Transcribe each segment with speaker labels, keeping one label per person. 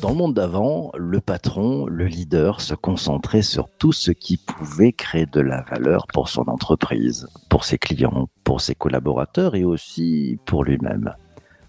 Speaker 1: Dans le monde d'avant, le patron, le leader se concentrait sur tout ce qui pouvait créer de la valeur pour son entreprise, pour ses clients, pour ses collaborateurs et aussi pour lui-même.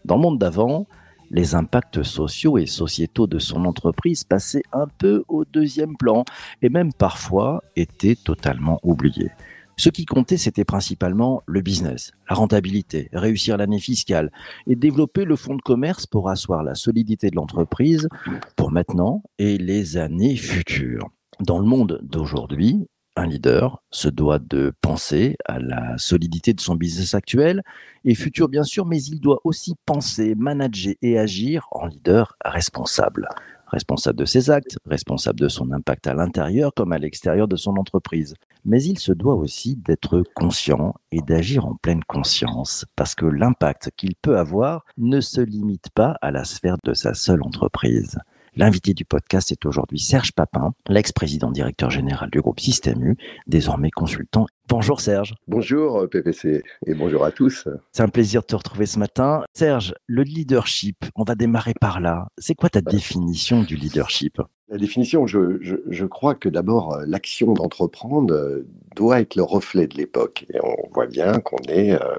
Speaker 1: Dans le monde d'avant, les impacts sociaux et sociétaux de son entreprise passaient un peu au deuxième plan et même parfois étaient totalement oubliés. Ce qui comptait, c'était principalement le business, la rentabilité, réussir l'année fiscale et développer le fonds de commerce pour asseoir la solidité de l'entreprise pour maintenant et les années futures. Dans le monde d'aujourd'hui, un leader se doit de penser à la solidité de son business actuel et futur bien sûr, mais il doit aussi penser, manager et agir en leader responsable responsable de ses actes, responsable de son impact à l'intérieur comme à l'extérieur de son entreprise. Mais il se doit aussi d'être conscient et d'agir en pleine conscience, parce que l'impact qu'il peut avoir ne se limite pas à la sphère de sa seule entreprise. L'invité du podcast est aujourd'hui Serge Papin, l'ex-président directeur général du groupe Système U, désormais consultant. Bonjour Serge.
Speaker 2: Bonjour PPC et bonjour à tous.
Speaker 1: C'est un plaisir de te retrouver ce matin. Serge, le leadership, on va démarrer par là. C'est quoi ta définition du leadership?
Speaker 2: La définition, je, je, je crois que d'abord, euh, l'action d'entreprendre euh, doit être le reflet de l'époque. Et on voit bien qu'on est euh,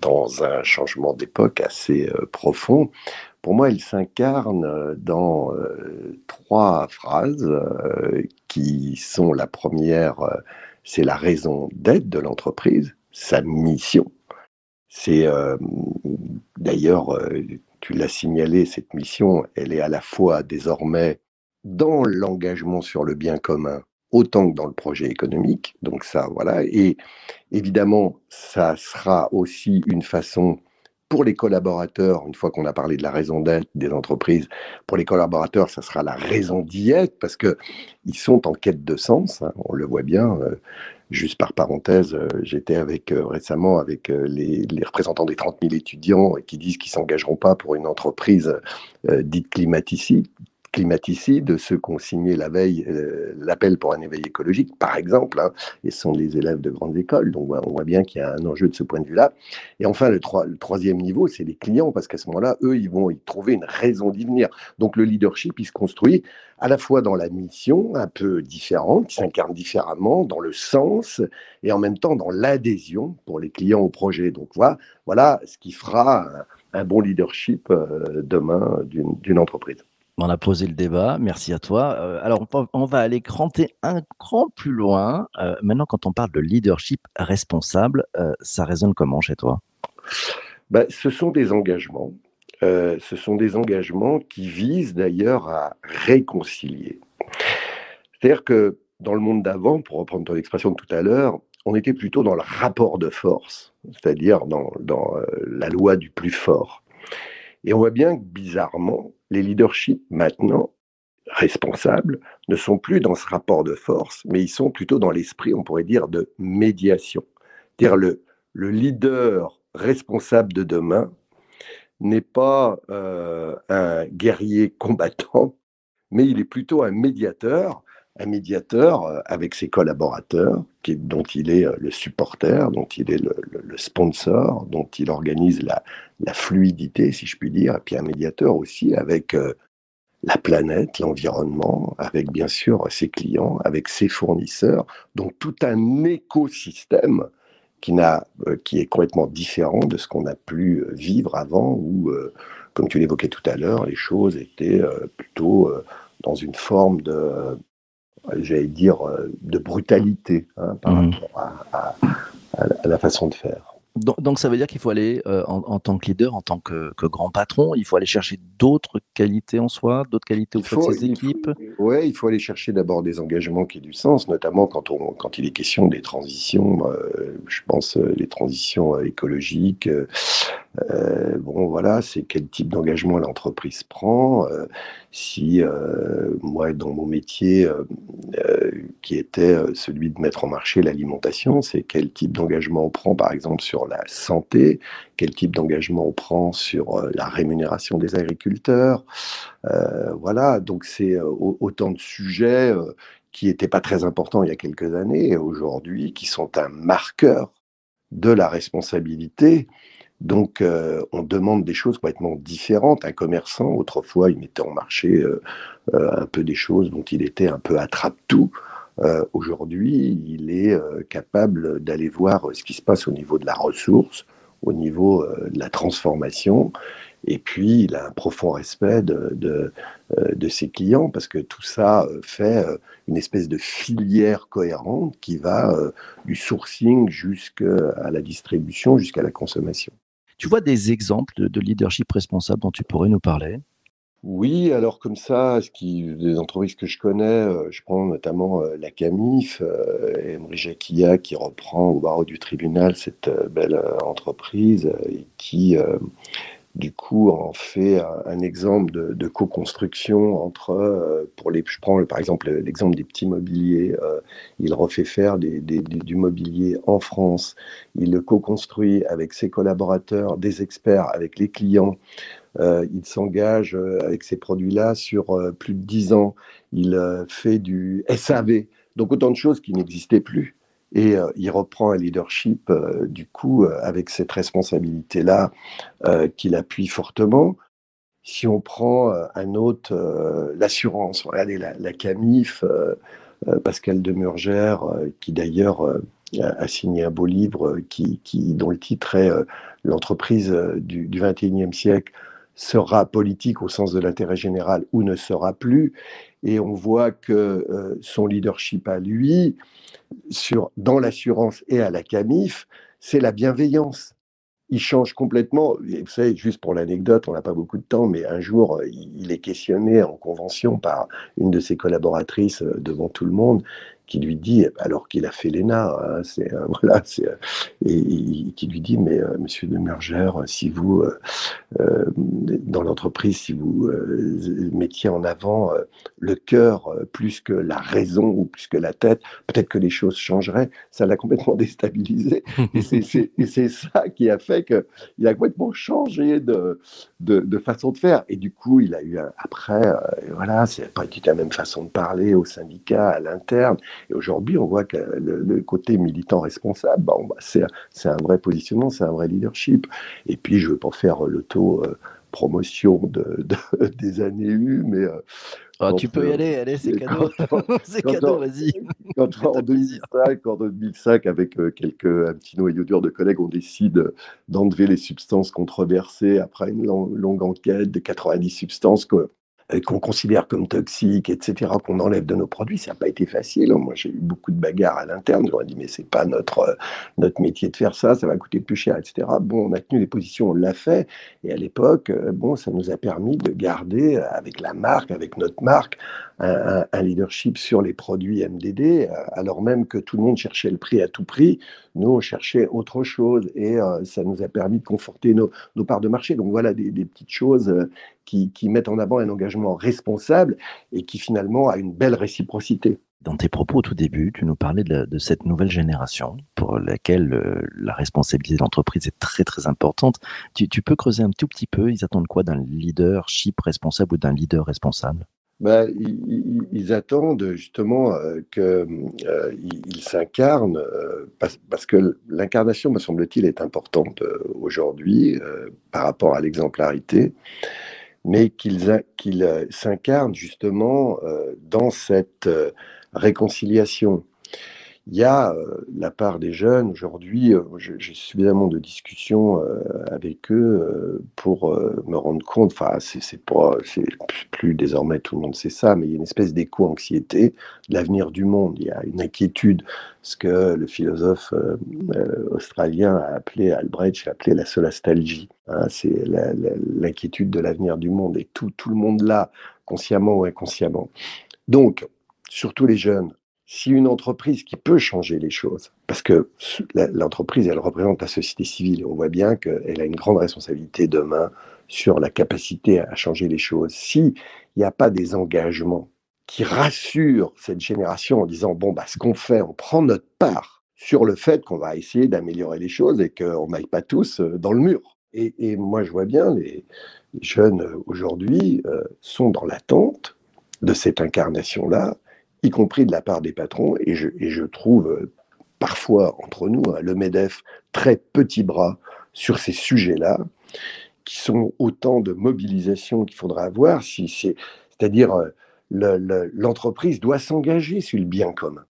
Speaker 2: dans un changement d'époque assez profond pour moi, il s'incarne euh, dans euh, trois phrases euh, qui sont la première, c'est la raison d'être de l'entreprise, sa mission. C'est d'ailleurs, tu l'as signalé, cette mission, elle est à la fois désormais dans l'engagement sur le bien commun autant que dans le projet économique. Donc ça, voilà. Et évidemment, ça sera aussi une façon pour les collaborateurs, une fois qu'on a parlé de la raison d'être des entreprises, pour les collaborateurs, ça sera la raison d'y être parce que ils sont en quête de sens. Hein, on le voit bien. Euh, juste par parenthèse, euh, j'étais avec euh, récemment avec les, représentants des 30 000 étudiants qui disent qu'ils s'engageront pas pour une entreprise dite climaticide, climaticides, ceux qui ont signé la veille euh, l'appel pour un éveil écologique, par exemple, hein, et sont les élèves de grandes écoles. Donc on voit bien qu'il y a un enjeu de ce point de vue-là. Et enfin, le, troisième niveau, c'est les clients, parce qu'à ce moment-là, eux, ils vont y trouver une raison d'y venir. Donc le leadership, il se construit à la fois dans la mission, un peu différente, qui s'incarne différemment, dans le sens, et en même temps dans l'adhésion pour les clients au projet. Donc voilà, voilà ce qui fera un, bon leadership euh, demain d'une entreprise.
Speaker 1: On a posé le débat, merci à toi. Euh, alors, on va aller cranter un cran plus loin. Euh, maintenant, quand on parle de leadership responsable, euh, ça résonne comment chez toi?
Speaker 2: Bah, Ce sont des engagements. ce sont des engagements qui visent d'ailleurs à réconcilier. C'est-à-dire que dans le monde d'avant, pour reprendre ton expression de tout à l'heure, on était plutôt dans le rapport de force, c'est-à-dire dans, dans la loi du plus fort. Et on voit bien que bizarrement, les leaderships maintenant responsables ne sont plus dans ce rapport de force, mais ils sont plutôt dans l'esprit, on pourrait dire, de médiation. Dire le, le leader responsable de demain n'est pas euh, un guerrier combattant, mais il est plutôt un médiateur un médiateur euh, avec ses collaborateurs, dont il est euh, le supporter, dont il est le, sponsor, dont il organise la, fluidité, si je puis dire, et puis un médiateur aussi avec euh, la planète, l'environnement, avec bien sûr ses clients, avec ses fournisseurs, donc tout un écosystème qui est complètement différent de ce qu'on a pu vivre avant, où, comme tu l'évoquais tout à l'heure, les choses étaient plutôt dans une forme de j'allais dire, euh, de brutalité hein, par mmh. rapport à, la façon de faire.
Speaker 1: Donc, ça veut dire qu'il faut aller, euh, en, tant que leader, en tant que, grand patron, il faut aller chercher d'autres qualités en soi, d'autres qualités auprès de ses équipes?
Speaker 2: Oui, il faut aller chercher d'abord des engagements qui aient du sens, notamment quand, on, quand il est question des transitions, euh, je pense les transitions écologiques, euh, bon, voilà, c'est quel type d'engagement l'entreprise prend. Euh, si euh, moi, dans mon métier, qui était celui de mettre en marché l'alimentation, c'est quel type d'engagement on prend, par exemple, sur la santé, quel type d'engagement on prend sur la rémunération des agriculteurs. voilà, donc c'est autant de sujets qui n'étaient pas très importants il y a quelques années et aujourd'hui qui sont un marqueur de la responsabilité Donc, euh, on demande des choses complètement différentes. Un commerçant, autrefois, il mettait en marché euh, euh, un peu des choses dont il était un peu attrape-tout. Aujourd'hui, il est capable d'aller voir ce qui se passe au niveau de la ressource, au niveau de la transformation. Et puis, il a un profond respect de, de, de ses clients parce que tout ça fait une espèce de filière cohérente qui va du sourcing jusqu'à la distribution, jusqu'à la consommation.
Speaker 1: Tu vois des exemples de, leadership responsable dont tu pourrais nous parler?
Speaker 2: Oui, alors comme ça, des entreprises que je connais, euh, je prends notamment euh, la CAMIF, euh, Emery qui reprend au barreau du tribunal cette belle entreprise et qui du coup en fait un, exemple de, co-construction entre, euh, pour les, je prends par exemple l'exemple des petits mobiliers, euh, il refait faire du mobilier en France, il le co-construit avec ses collaborateurs, des experts, avec les clients, euh, il s'engage avec ces produits-là sur plus de 10 ans, il fait du SAV, donc autant de choses qui n'existaient plus. Et euh, il reprend un leadership, euh, du coup, euh, avec cette responsabilité-là qu'il appuie fortement. Si on prend un autre, l'assurance, regardez la, CAMIF, Pascal Demurgère, qui d'ailleurs a, signé un beau livre qui dont le titre est L'entreprise du, du 21e siècle sera politique au sens de l'intérêt général ou ne sera plus. Et on voit que son leadership à lui, sur, dans l'assurance et à la CAMIF, c'est la bienveillance. Il change complètement. Vous savez, juste pour l'anecdote, on n'a pas beaucoup de temps, mais un jour, il est questionné en convention par une de ses collaboratrices euh, devant tout le monde qui lui dit, alors qu'il a fait l'ENA, hein, c'est, euh, voilà, c'est, euh, et, qui lui dit, mais euh, monsieur de Murger, si vous, dans l'entreprise, si vous mettiez en avant le cœur plus que la raison ou plus que la tête, peut-être que les choses changeraient. Ça l'a complètement déstabilisé. et, c'est, et c'est ça qui a fait qu'il a complètement changé de, de, de, façon de faire. Et du coup, il a eu après, voilà, c'est pas du tout la même façon de parler au syndicat, à l'interne. Et aujourd'hui, on voit que le, côté militant responsable, bah, c'est un vrai positionnement, c'est un vrai leadership. Et puis, je ne veux pas faire le taux euh, promotion de, des années U, mais. Euh,
Speaker 1: ah, tu peux y aller, allez, c'est cadeau. c'est cadeau, vas-y.
Speaker 2: Quand, en, 2005, en 2005, avec euh, quelques, un petit noyau dur de collègues, on décide d'enlever les substances controversées après une longue enquête de 90 substances. Quoi qu'on considère comme toxiques, etc., qu'on enlève de nos produits, ça n'a pas été facile. Moi, j'ai eu beaucoup de bagarres à l'interne. J'aurais dit, mais c'est pas notre, euh, notre métier de faire ça, ça va coûter plus cher, etc. Bon, on a tenu les positions, on l'a fait. Et à l'époque, euh, bon, ça nous a permis de garder, euh, avec la marque, avec notre marque, un, leadership sur les produits MDD, alors même que tout le monde cherchait le prix à tout prix. Nous, on cherchait autre chose et ça nous a permis de conforter nos, parts de marché. Donc voilà des petites choses qui, mettent en avant un engagement responsable et qui finalement a une belle réciprocité.
Speaker 1: Dans tes propos au tout début, tu nous parlais de, cette nouvelle génération pour laquelle euh, la responsabilité de l'entreprise est très très importante. Tu, peux creuser un tout petit peu, ils attendent quoi d'un leadership responsable ou d'un leader responsable?
Speaker 2: Ben, ils, attendent justement euh, qu'il euh, s'incarne, parce, que l'incarnation, me semble-t-il, est importante aujourd'hui par rapport à l'exemplarité mais qu'ils euh, s'incarnent justement euh, dans cette euh, réconciliation. Il y a la part des jeunes aujourd'hui, j'ai suffisamment de discussions avec eux pour me rendre compte, enfin c'est pas, plus désormais tout le monde sait ça, mais il y a une espèce d'éco-anxiété de l'avenir du monde. Il y a une inquiétude, ce que le philosophe australien a appelé, Albrecht a appelé la solastalgie. Hein, c'est l'inquiétude de l'avenir du monde et tout, tout le monde là, consciemment ou inconsciemment. Donc, surtout les jeunes, si une entreprise qui peut changer les choses, parce que l'entreprise, elle représente la société civile, on voit bien qu'elle a une grande responsabilité demain sur la capacité à changer les choses. S'il n'y a pas des engagements qui rassurent cette génération en disant, bon, bah, ce qu'on fait, on prend notre part sur le fait qu'on va essayer d'améliorer les choses et qu'on n'aille pas tous euh, dans le mur. Et, moi, je vois bien, les, jeunes aujourd'hui euh, sont dans l'attente de cette incarnation-là y compris de la part des patrons. Et je, et je trouve euh, parfois entre nous, hein, le MEDEF, très petit bras sur ces sujets-là, qui sont autant de mobilisations qu'il faudra avoir, si c'est, c'est-à-dire euh, l'entreprise doit s'engager sur le bien commun.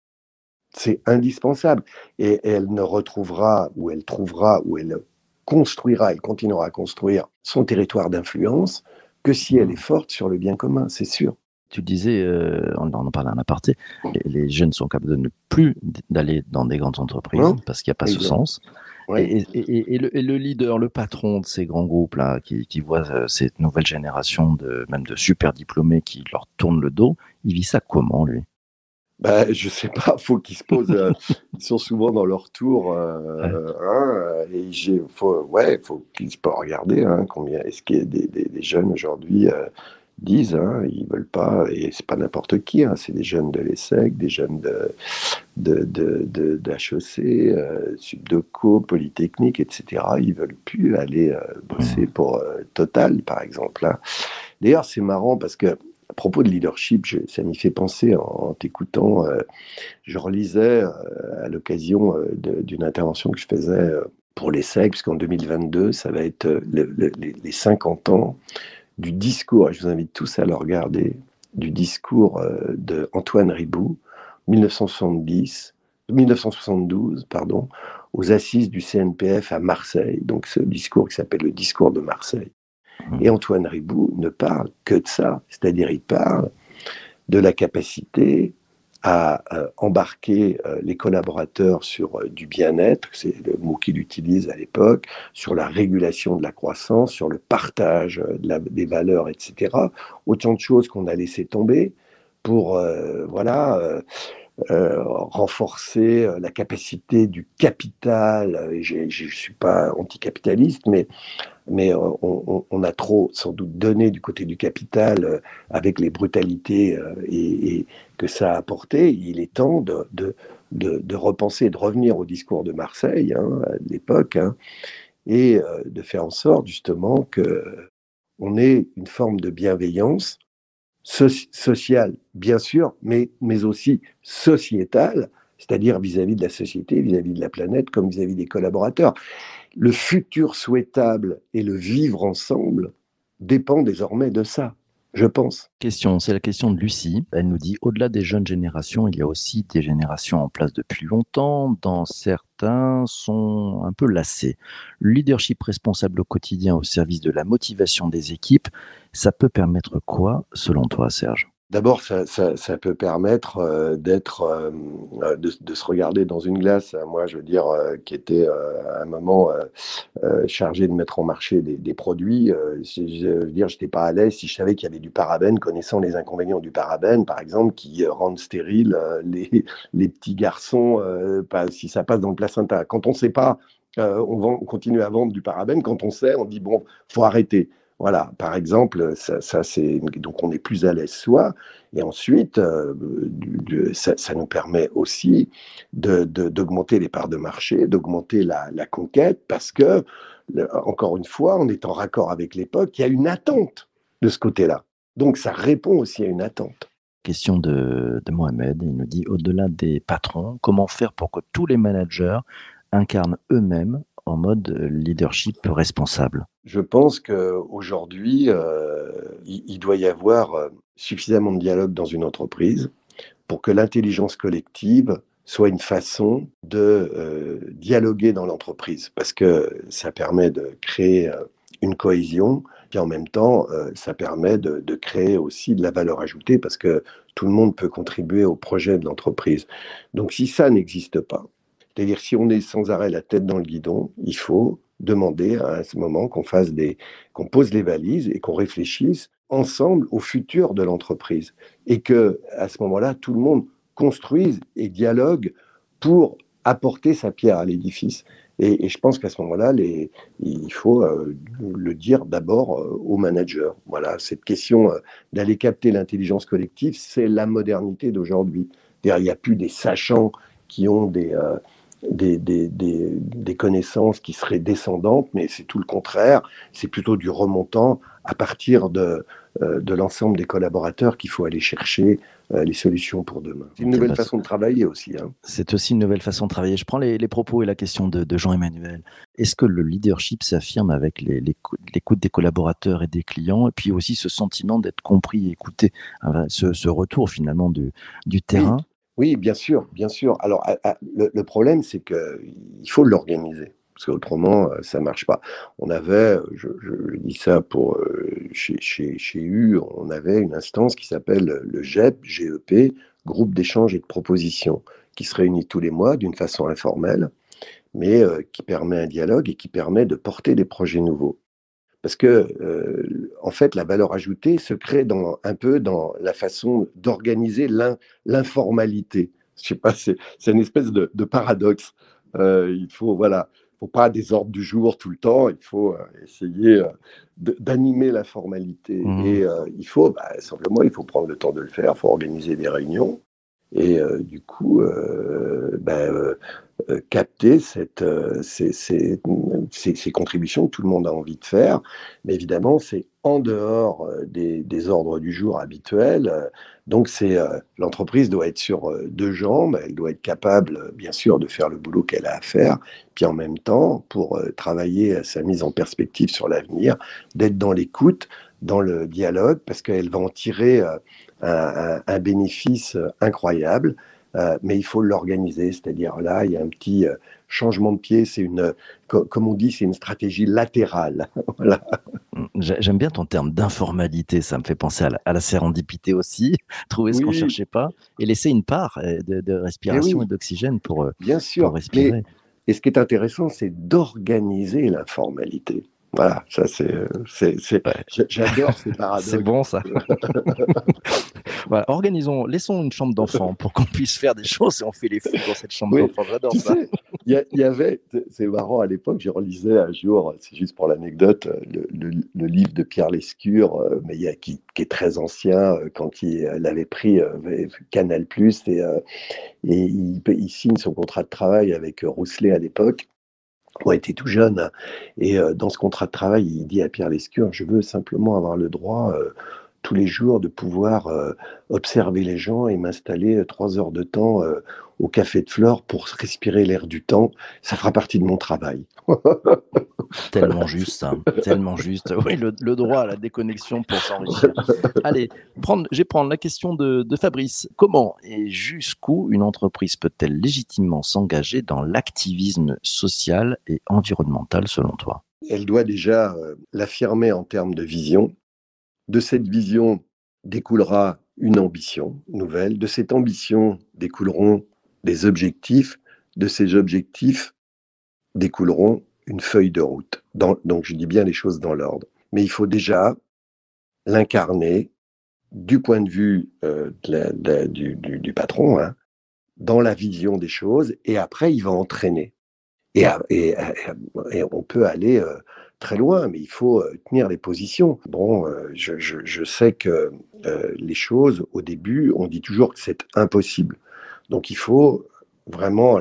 Speaker 2: C'est indispensable. Et elle ne retrouvera, ou elle trouvera, ou elle construira, elle continuera à construire son territoire d'influence que si elle est forte sur le bien commun, c'est sûr.
Speaker 1: Tu disais, euh, on en parlait en aparté, les, jeunes sont capables de ne plus d'aller dans des grandes entreprises parce qu'il n'y a pas ce sens. Et, le, leader, le patron de ces grands groupes-là, qui, qui voit euh, cette nouvelle génération de même de super diplômés qui leur tournent le dos, il vit ça comment, lui?
Speaker 2: Bah, je sais pas, faut qu'ils se posent. Euh, ils sont souvent dans leur tour. Euh, hein, et il faut, ouais, faut qu'ils se regarder hein, combien est-ce qu'il y a des, des, jeunes aujourd'hui disent, hein, ils veulent pas, et c'est pas n'importe qui, hein, c'est des jeunes de l'ESSEC, des jeunes de, de, de, d'HEC, euh, Subdeco, Polytechnique, etc. Ils veulent plus aller euh, bosser mmh. pour euh, Total, par exemple. Hein. D'ailleurs, c'est marrant parce que à propos de leadership, ça m'y fait penser en, t'écoutant. Euh, je relisais à l'occasion d'une intervention que je faisais pour l'ESSEC, puisqu'en 2022, ça va être les 50 ans du discours, et je vous invite tous à le regarder, du discours euh, de Antoine Ribou, 1970, 1972, pardon, aux assises du CNPF à Marseille. Donc ce discours qui s'appelle le discours de Marseille. Mmh. Et Antoine Ribou ne parle que de ça, c'est-à-dire il parle de la capacité à euh, embarquer euh, les collaborateurs sur euh, du bien-être, c'est le mot qu'il utilise à l'époque, sur la régulation de la croissance, sur le partage des valeurs, etc. Autant de choses qu'on a laissé tomber pour voilà renforcer la capacité du capital. je ne suis pas anticapitaliste, mais, mais euh, on, a trop sans doute donné du côté du capital avec les brutalités et, que ça a apporté. Il est temps de, de, de, repenser, de revenir au discours de Marseille hein, à l'époque, hein, et de faire en sorte justement que on ait une forme de bienveillance social, bien sûr, mais, mais aussi sociétal, c'est-à-dire vis-à-vis de la société, vis-à-vis de la planète, comme vis-à-vis des collaborateurs. Le futur souhaitable et le vivre ensemble dépend désormais de ça je pense.
Speaker 1: Question, c'est la question de Lucie. Elle nous dit, au-delà des jeunes générations, il y a aussi des générations en place depuis longtemps, dans certains sont un peu lassés. Le leadership responsable au quotidien au service de la motivation des équipes, ça peut permettre quoi selon toi, Serge?
Speaker 2: D'abord, ça, peut permettre euh, d'être, euh, euh, de, se regarder dans une glace. Moi, je veux dire, qui était à un moment chargé de mettre en marché des, produits. je veux dire, j'étais pas à l'aise si je savais qu'il y avait du parabène, connaissant les inconvénients du parabène, par exemple, qui rendent stériles les, petits garçons, si ça passe dans le placenta. Quand on ne sait pas, on, on continue à vendre du parabène. Quand on sait, on dit bon, faut arrêter. Voilà, par exemple, ça, c'est donc on est plus à l'aise soi, et ensuite euh, ça, nous permet aussi d'augmenter les parts de marché, d'augmenter la, conquête, parce que encore une fois, on est en raccord avec l'époque, il y a une attente de ce côté-là. Donc ça répond aussi à une attente.
Speaker 1: Question de Mohamed, il nous dit au-delà des patrons, comment faire pour que tous les managers incarnent eux-mêmes en mode leadership responsable
Speaker 2: Je pense qu'aujourd'hui, euh, il, doit y avoir euh, suffisamment de dialogue dans une entreprise pour que l'intelligence collective soit une façon de euh, dialoguer dans l'entreprise, parce que ça permet de créer une cohésion, et en même temps, ça permet de, de, créer aussi de la valeur ajoutée, parce que tout le monde peut contribuer au projet de l'entreprise. Donc si ça n'existe pas, c'est-à-dire, si on est sans arrêt la tête dans le guidon, il faut demander à ce moment qu'on fasse des, qu'on pose les valises et qu'on réfléchisse ensemble au futur de l'entreprise. Et que, à ce moment-là, tout le monde construise et dialogue pour apporter sa pierre à l'édifice. Et, je pense qu'à ce moment-là, il faut euh, le dire d'abord euh, aux managers. Voilà, cette question euh, d'aller capter l'intelligence collective, c'est la modernité d'aujourd'hui. Il n'y a plus des sachants qui ont des, des, des, des, connaissances qui seraient descendantes, mais c'est tout le contraire, c'est plutôt du remontant à partir de, euh, de l'ensemble des collaborateurs qu'il faut aller chercher les solutions pour demain. C'est une nouvelle façon de travailler aussi. Hein.
Speaker 1: C'est aussi une nouvelle façon de travailler. Je prends les, propos et la question de, Jean-Emmanuel. Est-ce que le leadership s'affirme avec l'écoute des collaborateurs et des clients, et puis aussi ce sentiment d'être compris et écouté, ce, retour finalement du, du terrain?
Speaker 2: oui. Bien sûr, bien sûr. Alors, le, problème, c'est qu'il faut l'organiser parce qu'autrement, euh, ça marche pas. On avait, je, dis ça pour euh, chez, chez, chez, U, on avait une instance qui s'appelle le GEP, GEP, groupe d'échange et de propositions, qui se réunit tous les mois d'une façon informelle, mais euh, qui permet un dialogue et qui permet de porter des projets nouveaux. Parce que, en fait, la valeur ajoutée se crée dans, un peu dans la façon d'organiser l'informalité. Je sais pas, c'est une espèce de, de paradoxe. il faut, voilà, faut pas des ordres du jour tout le temps, il faut euh, essayer euh, d'animer la formalité. Mmh. Et euh, il faut, bah, simplement, il faut prendre le temps de le faire, il faut organiser des réunions. Et du coup, bah, capter cette, ces, ces, contributions que tout le monde a envie de faire. Mais évidemment, c'est en dehors euh, des, ordres du jour habituels. Donc, euh, l'entreprise doit être sur euh, deux jambes. Elle doit être capable, bien sûr, de faire le boulot qu'elle a à faire. Puis en même temps, pour travailler à sa mise en perspective sur l'avenir, d'être dans l'écoute, dans le dialogue, parce qu'elle va en tirer un bénéfice incroyable. Euh, mais il faut l'organiser. C'est-à-dire là, il y a un petit euh, changement de pied. C'est une, comme on dit, c'est une stratégie latérale. voilà.
Speaker 1: Mmh, j'aime bien ton terme d'informalité. Ça me fait penser à la, sérendipité aussi. Trouver ce qu'on qu'on cherchait pas et laisser une part euh, de, respiration eh et, d'oxygène pour,
Speaker 2: bien sûr, respirer. et ce qui est intéressant, c'est d'organiser l'informalité. Voilà, ça c'est, c'est, j'adore ces paradoxes.
Speaker 1: C'est bon ça. Voilà, organisons, laissons une chambre d'enfant pour qu'on puisse faire des choses et on fait les fous dans cette chambre d'enfant. J'adore ça.
Speaker 2: Il y, avait, c'est marrant à l'époque, j'ai relisé un jour, c'est juste pour l'anecdote, le, le, livre de Pierre Lescure, euh, mais il qui, qui, est très ancien, euh, quand il, avait pris euh, Canal et, et il, il signe son contrat de travail avec Rousselet à l'époque on était tout jeune. Et euh, dans ce contrat de travail, il dit à Pierre Lescure, je veux simplement avoir le droit euh, tous les jours de pouvoir euh, observer les gens et m'installer trois heures de temps au café de Flore pour respirer l'air du temps. Ça fera partie de mon travail.
Speaker 1: tellement juste, hein. tellement juste. Oui, le, droit à la déconnexion pour s'enrichir. Allez, prendre, je vais prendre la question de, de Fabrice. Comment et jusqu'où une entreprise peut-elle légitimement s'engager dans l'activisme social et environnemental selon toi?
Speaker 2: Elle doit déjà euh, l'affirmer en termes de vision. De cette vision découlera une ambition nouvelle. De cette ambition découleront des objectifs. De ces objectifs découleront une feuille de route. donc je dis bien les choses dans l'ordre. Mais il faut déjà l'incarner du point de vue euh, du, patron, hein, dans la vision des choses, et après il va entraîner. Et, on peut aller euh, très loin, mais il faut euh, tenir les positions. Bon, je, je, sais que les choses, au début, on dit toujours que c'est impossible. Donc il faut vraiment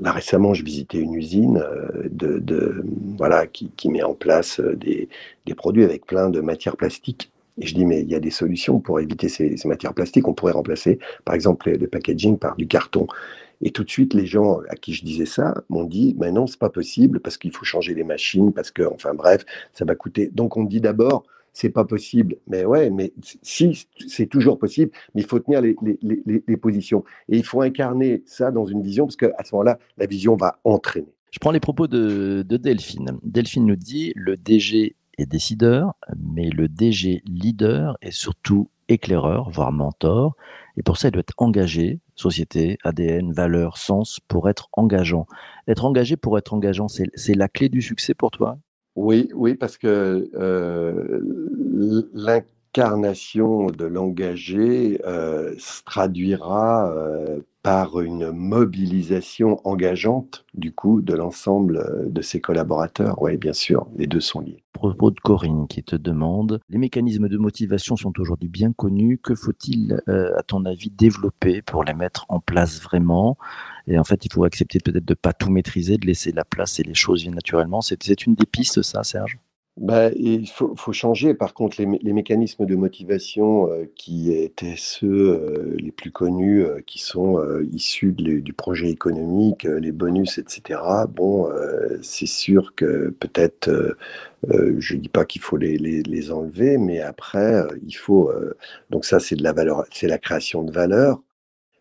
Speaker 2: Là, récemment, je visitais une usine euh, de, voilà, qui, met en place euh, des, produits avec plein de matières plastiques. Et je dis, mais il y a des solutions pour éviter ces, matières plastiques. On pourrait remplacer, par exemple, le packaging par du carton. Et tout de suite, les gens à qui je disais ça m'ont dit, mais non, c'est pas possible parce qu'il faut changer les machines, parce que, enfin bref, ça va coûter. Donc on dit d'abord, c'est pas possible. Mais ouais, mais si, c'est toujours possible, mais il faut tenir les, positions. Et il faut incarner ça dans une vision, parce qu'à ce moment-là, la vision va entraîner.
Speaker 1: Je prends les propos de, de Delphine. Delphine nous dit, le DG est décideur, mais le DG leader est surtout éclaireur, voire mentor. Et pour ça, il doit être engagé, société, ADN, valeur, sens, pour être engageant. Être engagé pour être engageant, c'est la clé du succès pour toi?
Speaker 2: Oui, oui, parce que euh, l'incarnation de l'engagé euh, se traduira euh, par une mobilisation engageante du coup de l'ensemble de ses collaborateurs. Oui, bien sûr, les deux sont liés.
Speaker 1: Propos de Corinne qui te demande, les mécanismes de motivation sont aujourd'hui bien connus. Que faut-il, à ton avis, développer pour les mettre en place vraiment? Et en fait, il faut accepter peut-être de pas tout maîtriser, de laisser la place et les choses viennent naturellement. C'est une des pistes, ça, Serge?
Speaker 2: Bah, il faut, changer, par contre, les, mécanismes de motivation euh, qui étaient ceux euh, les plus connus, euh, qui sont issus du projet économique, les bonus, etc. Bon, c'est sûr que peut-être, je ne dis pas qu'il faut les, enlever, mais après, il faut. donc, ça, c'est de la valeur, c'est la création de valeur,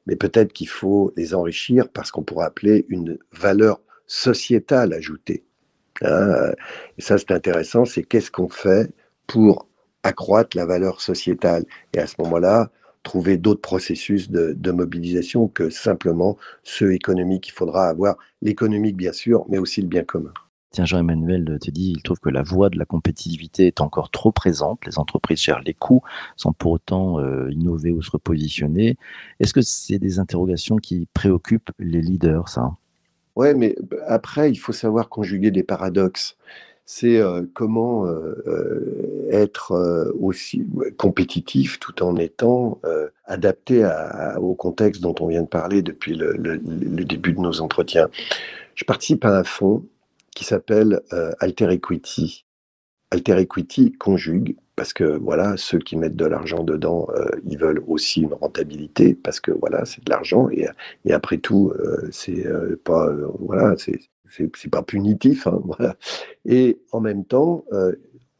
Speaker 2: mais peut-être qu'il faut les enrichir parce qu'on pourrait appeler une valeur sociétale ajoutée. Hein, et ça, c'est intéressant, c'est qu'est-ce qu'on fait pour accroître la valeur sociétale et à ce moment-là, trouver d'autres processus de, mobilisation que simplement ceux économiques. Il faudra avoir l'économique, bien sûr, mais aussi le bien commun.
Speaker 1: Tiens, Jean-Emmanuel te dit, il trouve que la voie de la compétitivité est encore trop présente. Les entreprises gèrent les coûts sans pour autant euh, innover ou se repositionner. Est-ce que c'est des interrogations qui préoccupent les leaders, ça?
Speaker 2: Ouais, mais après, il faut savoir conjuguer des paradoxes. C'est euh, comment euh, euh, être aussi compétitif tout en étant adapté au contexte dont on vient de parler depuis le, le, début de nos entretiens. Je participe à un fonds qui s'appelle Alter Equity. Alter Equity conjugue parce que voilà, ceux qui mettent de l'argent dedans, euh, ils veulent aussi une rentabilité parce que voilà, c'est de l'argent et, et, après tout, euh, c'est euh, pas voilà, c'est c'est pas punitif, hein, voilà. Et en même temps,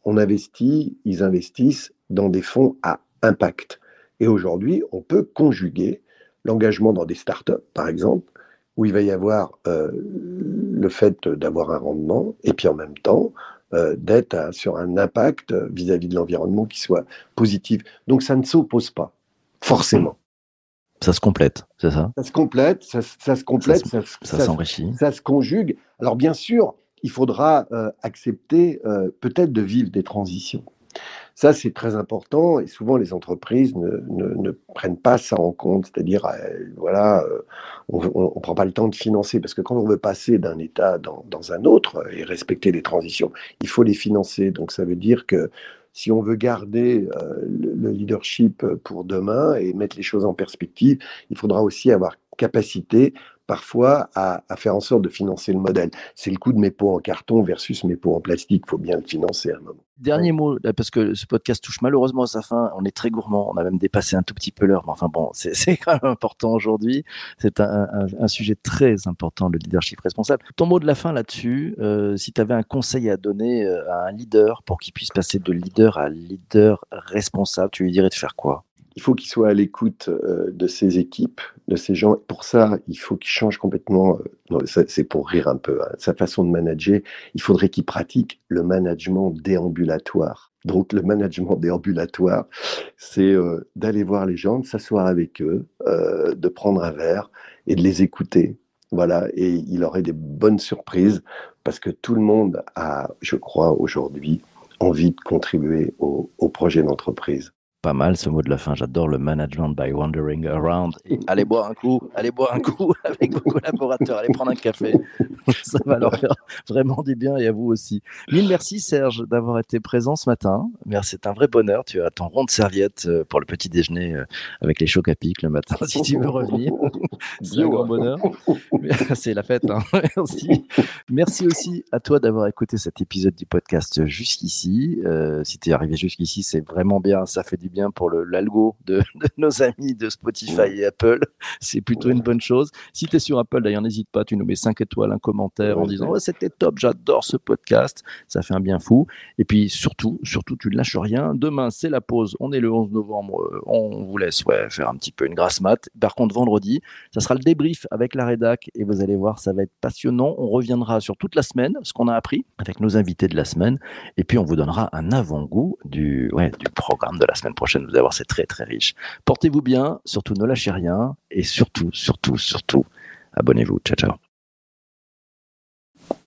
Speaker 2: on investit, ils investissent dans des fonds à impact. Et aujourd'hui, on peut conjuguer l'engagement dans des startups, par exemple, où il va y avoir le fait d'avoir un rendement, et puis en même temps, euh, d'être sur un impact vis-à-vis de l'environnement qui soit positif. Donc ça ne s'oppose pas, forcément.
Speaker 1: Ça se complète, c'est ça?
Speaker 2: Ça se complète, ça, se complète,
Speaker 1: ça, s'enrichit.
Speaker 2: Ça, se conjugue. Alors bien sûr, il faudra euh, accepter euh, peut-être de vivre des transitions. Ça, c'est très important et souvent les entreprises ne, ne, prennent pas ça en compte. C'est-à-dire, euh, voilà, euh, on ne prend pas le temps de financer parce que quand on veut passer d'un état dans, un autre et respecter les transitions, il faut les financer. Donc, ça veut dire que si on veut garder euh, le leadership pour demain et mettre les choses en perspective, il faudra aussi avoir capacité parfois à, faire en sorte de financer le modèle. C'est le coût de mes pots en carton versus mes pots en plastique. Il faut bien le financer à un moment.
Speaker 1: Dernier mot, parce que ce podcast touche malheureusement à sa fin. On est très gourmand. On a même dépassé un tout petit peu l'heure. Mais enfin bon, c'est quand même important aujourd'hui. C'est un, sujet très important, le leadership responsable. Ton mot de la fin là-dessus, euh, si tu avais un conseil à donner euh, à un leader pour qu'il puisse passer de leader à leader responsable, tu lui dirais de faire quoi?
Speaker 2: Il faut qu'il soit à l'écoute euh, de ses équipes, de ces gens. Pour ça, il faut qu'il change complètement, euh, c'est pour rire un peu, hein, sa façon de manager. Il faudrait qu'il pratique le management déambulatoire. Donc le management déambulatoire, c'est euh, d'aller voir les gens, de s'asseoir avec eux, de prendre un verre et de les écouter. Voilà, et il aurait des bonnes surprises parce que tout le monde a, je crois, aujourd'hui envie de contribuer au projet d'entreprise
Speaker 1: pas mal ce mot de la fin. J'adore le management by wandering around. allez boire un coup, allez boire un coup avec vos collaborateurs, allez prendre un café. Ça va leur faire vraiment du bien et à vous aussi. Mille merci Serge d'avoir été présent ce matin. Merci, c'est un vrai bonheur. Tu as ton rond de serviette euh, pour le petit déjeuner euh, avec les chocs à pic le matin si tu veux revenir. C'est un grand bonheur. C'est la fête. Hein. Merci. Merci aussi à toi d'avoir écouté cet épisode du podcast jusqu'ici. Euh, si tu es arrivé jusqu'ici, c'est vraiment bien. Ça fait du bien pour l'algo de, de, nos amis de Spotify et Apple. C'est plutôt une bonne chose. Si tu es sur Apple, d'ailleurs, n'hésite pas, tu nous mets 5 étoiles, un commentaire en disant c'était top, j'adore ce podcast, ça fait un bien fou. Et puis surtout, surtout, tu ne lâches rien. Demain, c'est la pause. On est le 11 novembre. Euh, on vous laisse ouais, faire un petit peu une grasse mat. Par contre, vendredi, ça sera le débrief avec la rédac et vous allez voir, ça va être passionnant. On reviendra sur toute la semaine, ce qu'on a appris avec nos invités de la semaine. Et puis, on vous donnera un avant-goût du, ouais, du programme de la semaine prochaine prochaine. Vous allez voir, c'est très très riche. Portez-vous bien, surtout ne lâchez rien et surtout, surtout, surtout, abonnez-vous. Ciao, ciao.